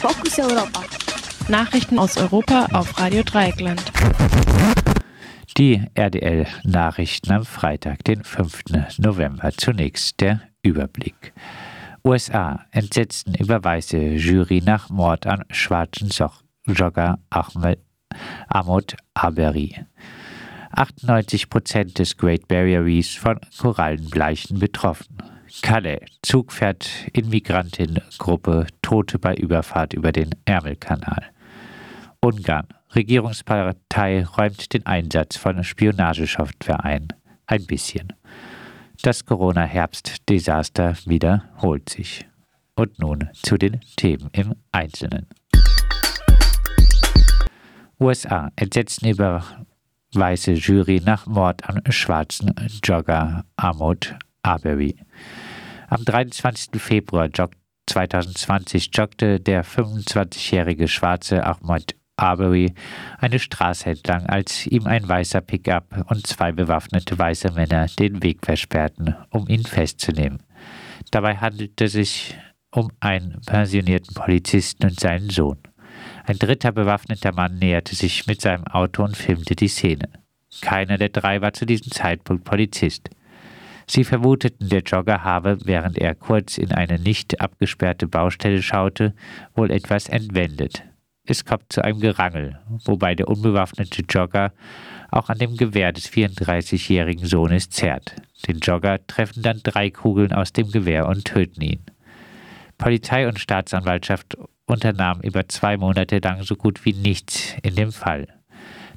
Fokus Europa. Nachrichten aus Europa auf Radio Dreieckland. Die RDL-Nachrichten am Freitag, den 5. November. Zunächst der Überblick. USA entsetzten über weiße Jury nach Mord an schwarzen Jogger Ahmed, Ahmad Arbery. 98 Prozent des Great Barrier Reefs von Korallenbleichen betroffen. Calais, Zug fährt in Migrantinnengruppe, Tote bei Überfahrt über den Ärmelkanal. Ungarn, Regierungspartei räumt den Einsatz von Spionagesoftware ein. Ein bisschen. Das Corona-Herbst-Desaster wiederholt sich. Und nun zu den Themen im Einzelnen. USA entsetzen über weiße Jury nach Mord an schwarzen Jogger Ahmad Arbery. Am 23. Februar 2020 joggte der 25-jährige schwarze Ahmad Arbery eine Straße entlang, als ihm ein weißer Pickup und zwei bewaffnete weiße Männer den Weg versperrten, um ihn festzunehmen. Dabei handelte es sich um einen pensionierten Polizisten und seinen Sohn. Ein dritter bewaffneter Mann näherte sich mit seinem Auto und filmte die Szene. Keiner der drei war zu diesem Zeitpunkt Polizist. Sie vermuteten, der Jogger habe, während er kurz in eine nicht abgesperrte Baustelle schaute, wohl etwas entwendet. Es kommt zu einem Gerangel, wobei der unbewaffnete Jogger auch an dem Gewehr des 34-jährigen Sohnes zerrt. Den Jogger treffen dann drei Kugeln aus dem Gewehr und töten ihn. Polizei und Staatsanwaltschaft unternahm über zwei Monate lang so gut wie nichts in dem Fall.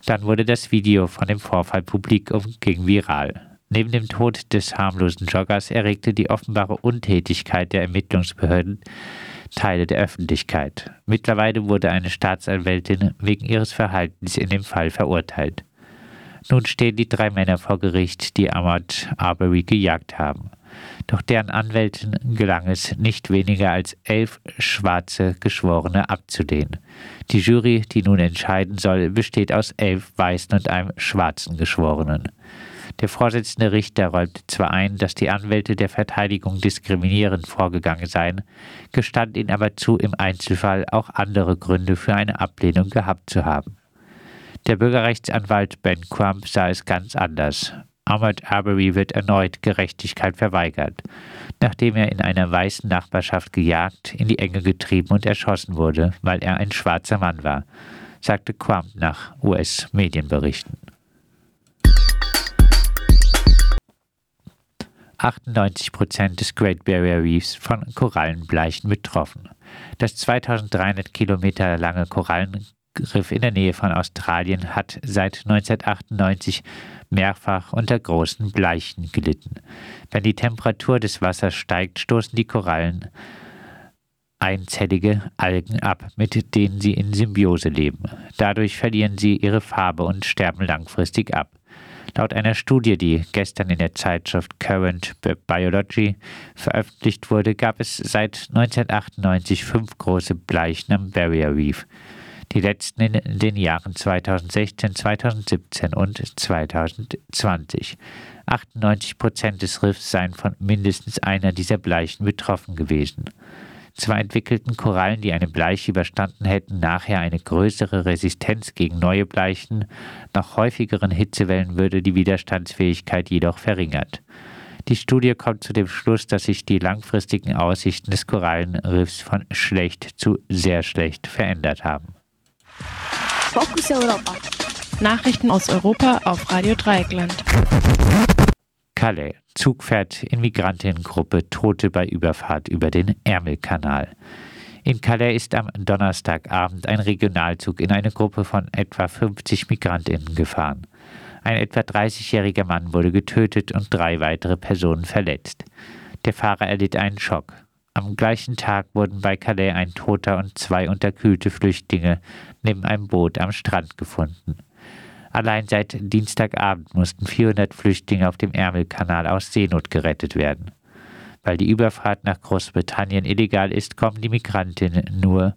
Dann wurde das Video von dem Vorfall publik und ging viral. Neben dem Tod des harmlosen Joggers erregte die offenbare Untätigkeit der Ermittlungsbehörden Teile der Öffentlichkeit. Mittlerweile wurde eine Staatsanwältin wegen ihres Verhaltens in dem Fall verurteilt. Nun stehen die drei Männer vor Gericht, die Ahmad Arbery gejagt haben. Doch deren Anwälten gelang es, nicht weniger als elf schwarze Geschworene abzulehnen. Die Jury, die nun entscheiden soll, besteht aus elf weißen und einem schwarzen Geschworenen. Der Vorsitzende Richter räumte zwar ein, dass die Anwälte der Verteidigung diskriminierend vorgegangen seien, gestand ihnen aber zu, im Einzelfall auch andere Gründe für eine Ablehnung gehabt zu haben. Der Bürgerrechtsanwalt Ben Crump sah es ganz anders. Ahmad Arbery wird erneut Gerechtigkeit verweigert, nachdem er in einer weißen Nachbarschaft gejagt, in die Enge getrieben und erschossen wurde, weil er ein schwarzer Mann war, sagte Crump nach US-Medienberichten. 98 Prozent des Great Barrier Reefs von Korallenbleichen betroffen. Das 2300 Kilometer lange Korallenriff in der Nähe von Australien hat seit 1998 mehrfach unter großen Bleichen gelitten. Wenn die Temperatur des Wassers steigt, stoßen die Korallen einzellige Algen ab, mit denen sie in Symbiose leben. Dadurch verlieren sie ihre Farbe und sterben langfristig ab. Laut einer Studie, die gestern in der Zeitschrift Current Biology veröffentlicht wurde, gab es seit 1998 fünf große Bleichen am Barrier Reef. Die letzten in den Jahren 2016, 2017 und 2020. 98 Prozent des Riffs seien von mindestens einer dieser Bleichen betroffen gewesen. Zwar entwickelten Korallen, die eine Bleiche überstanden hätten, nachher eine größere Resistenz gegen neue Bleichen, nach häufigeren Hitzewellen würde die Widerstandsfähigkeit jedoch verringert. Die Studie kommt zu dem Schluss, dass sich die langfristigen Aussichten des Korallenriffs von schlecht zu sehr schlecht verändert haben. Fokus Europa. Nachrichten aus Europa auf Radio Dreieckland. Calais. Zug fährt in Migrantinnengruppe Tote bei Überfahrt über den Ärmelkanal. In Calais ist am Donnerstagabend ein Regionalzug in eine Gruppe von etwa 50 Migrantinnen gefahren. Ein etwa 30-jähriger Mann wurde getötet und drei weitere Personen verletzt. Der Fahrer erlitt einen Schock. Am gleichen Tag wurden bei Calais ein toter und zwei unterkühlte Flüchtlinge neben einem Boot am Strand gefunden. Allein seit Dienstagabend mussten 400 Flüchtlinge auf dem Ärmelkanal aus Seenot gerettet werden. Weil die Überfahrt nach Großbritannien illegal ist, kommen die Migrantinnen nur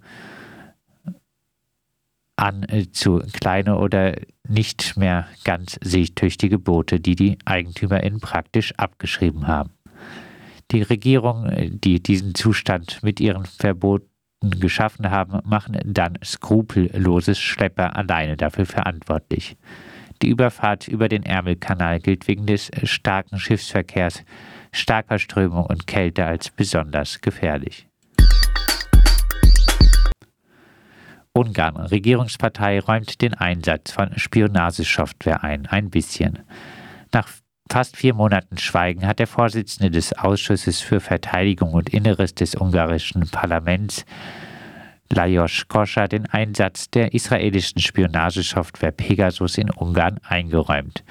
an äh, zu kleine oder nicht mehr ganz sichttüchtige Boote, die die EigentümerInnen praktisch abgeschrieben haben. Die Regierung, äh, die diesen Zustand mit ihren Verbot geschaffen haben, machen dann skrupellose Schlepper alleine dafür verantwortlich. Die Überfahrt über den Ärmelkanal gilt wegen des starken Schiffsverkehrs, starker Strömung und Kälte als besonders gefährlich. Ungarn. Regierungspartei räumt den Einsatz von Spionagesoftware ein. Ein bisschen. Nach fast vier Monaten Schweigen hat der Vorsitzende des Ausschusses für Verteidigung und Inneres des ungarischen Parlaments Lajos Koscha den Einsatz der israelischen Spionagesoftware Pegasus in Ungarn eingeräumt.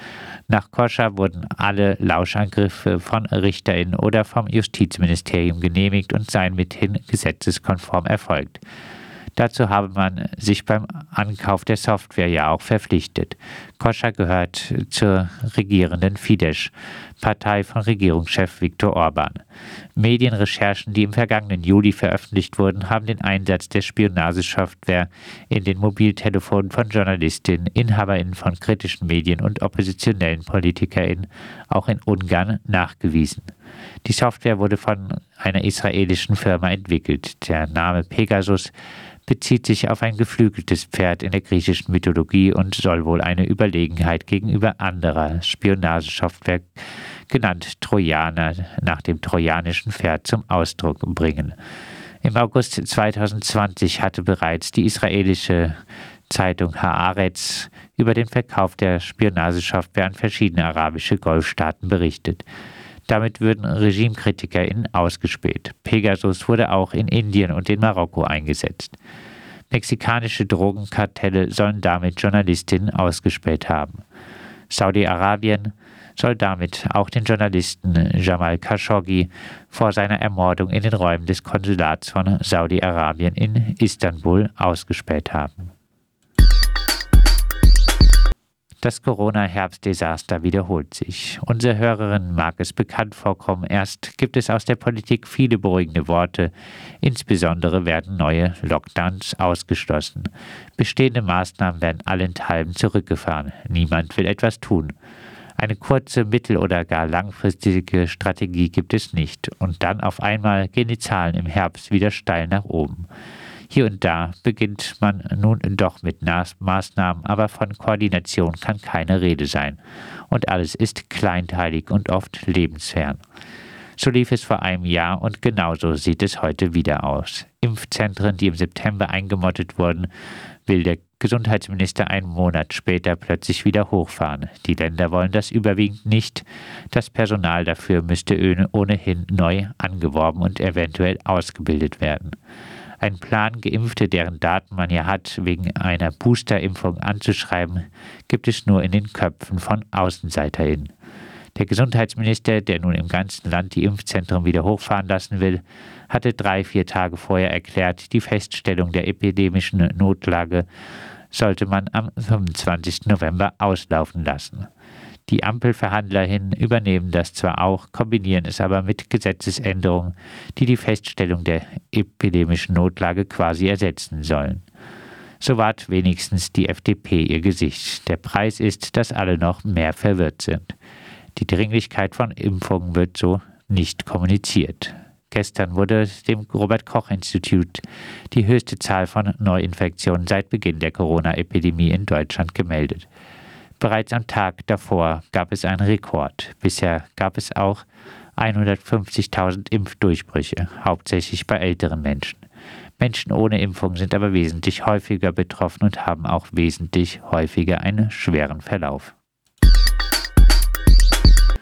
Nach Koscha wurden alle Lauschangriffe von RichterInnen oder vom Justizministerium genehmigt und seien mithin gesetzeskonform erfolgt. Dazu habe man sich beim Ankauf der Software ja auch verpflichtet. Koscha gehört zur regierenden Fidesz, Partei von Regierungschef Viktor Orban. Medienrecherchen, die im vergangenen Juli veröffentlicht wurden, haben den Einsatz der Spionagesoftware in den Mobiltelefonen von Journalistinnen, Inhaberinnen von kritischen Medien und oppositionellen PolitikerInnen auch in Ungarn nachgewiesen. Die Software wurde von einer israelischen Firma entwickelt. Der Name Pegasus bezieht sich auf ein geflügeltes Pferd in der griechischen Mythologie und soll wohl eine Überlegenheit gegenüber anderer Spionagesoftware, genannt Trojaner, nach dem trojanischen Pferd zum Ausdruck bringen. Im August 2020 hatte bereits die israelische Zeitung Haaretz über den Verkauf der Spionagesoftware an verschiedene arabische Golfstaaten berichtet. Damit würden RegimekritikerInnen ausgespäht. Pegasus wurde auch in Indien und in Marokko eingesetzt. Mexikanische Drogenkartelle sollen damit Journalistinnen ausgespäht haben. Saudi-Arabien soll damit auch den Journalisten Jamal Khashoggi vor seiner Ermordung in den Räumen des Konsulats von Saudi-Arabien in Istanbul ausgespäht haben. Das Corona-Herbstdesaster wiederholt sich. Unser Hörerinnen mag es bekannt vorkommen. Erst gibt es aus der Politik viele beruhigende Worte. Insbesondere werden neue Lockdowns ausgeschlossen. Bestehende Maßnahmen werden allenthalben zurückgefahren. Niemand will etwas tun. Eine kurze, mittel- oder gar langfristige Strategie gibt es nicht. Und dann auf einmal gehen die Zahlen im Herbst wieder steil nach oben. Hier und da beginnt man nun doch mit Maßnahmen, aber von Koordination kann keine Rede sein. Und alles ist kleinteilig und oft lebensfern. So lief es vor einem Jahr und genauso sieht es heute wieder aus. Impfzentren, die im September eingemottet wurden, will der Gesundheitsminister einen Monat später plötzlich wieder hochfahren. Die Länder wollen das überwiegend nicht. Das Personal dafür müsste ohnehin neu angeworben und eventuell ausgebildet werden. Ein Plan, Geimpfte, deren Daten man ja hat, wegen einer Boosterimpfung anzuschreiben, gibt es nur in den Köpfen von AußenseiterInnen. Der Gesundheitsminister, der nun im ganzen Land die Impfzentren wieder hochfahren lassen will, hatte drei, vier Tage vorher erklärt, die Feststellung der epidemischen Notlage sollte man am 25. November auslaufen lassen. Die Ampelverhandlerinnen übernehmen das zwar auch, kombinieren es aber mit Gesetzesänderungen, die die Feststellung der epidemischen Notlage quasi ersetzen sollen. So wahrt wenigstens die FDP ihr Gesicht. Der Preis ist, dass alle noch mehr verwirrt sind. Die Dringlichkeit von Impfungen wird so nicht kommuniziert. Gestern wurde dem Robert Koch Institut die höchste Zahl von Neuinfektionen seit Beginn der Corona-Epidemie in Deutschland gemeldet. Bereits am Tag davor gab es einen Rekord. Bisher gab es auch 150.000 Impfdurchbrüche, hauptsächlich bei älteren Menschen. Menschen ohne Impfung sind aber wesentlich häufiger betroffen und haben auch wesentlich häufiger einen schweren Verlauf.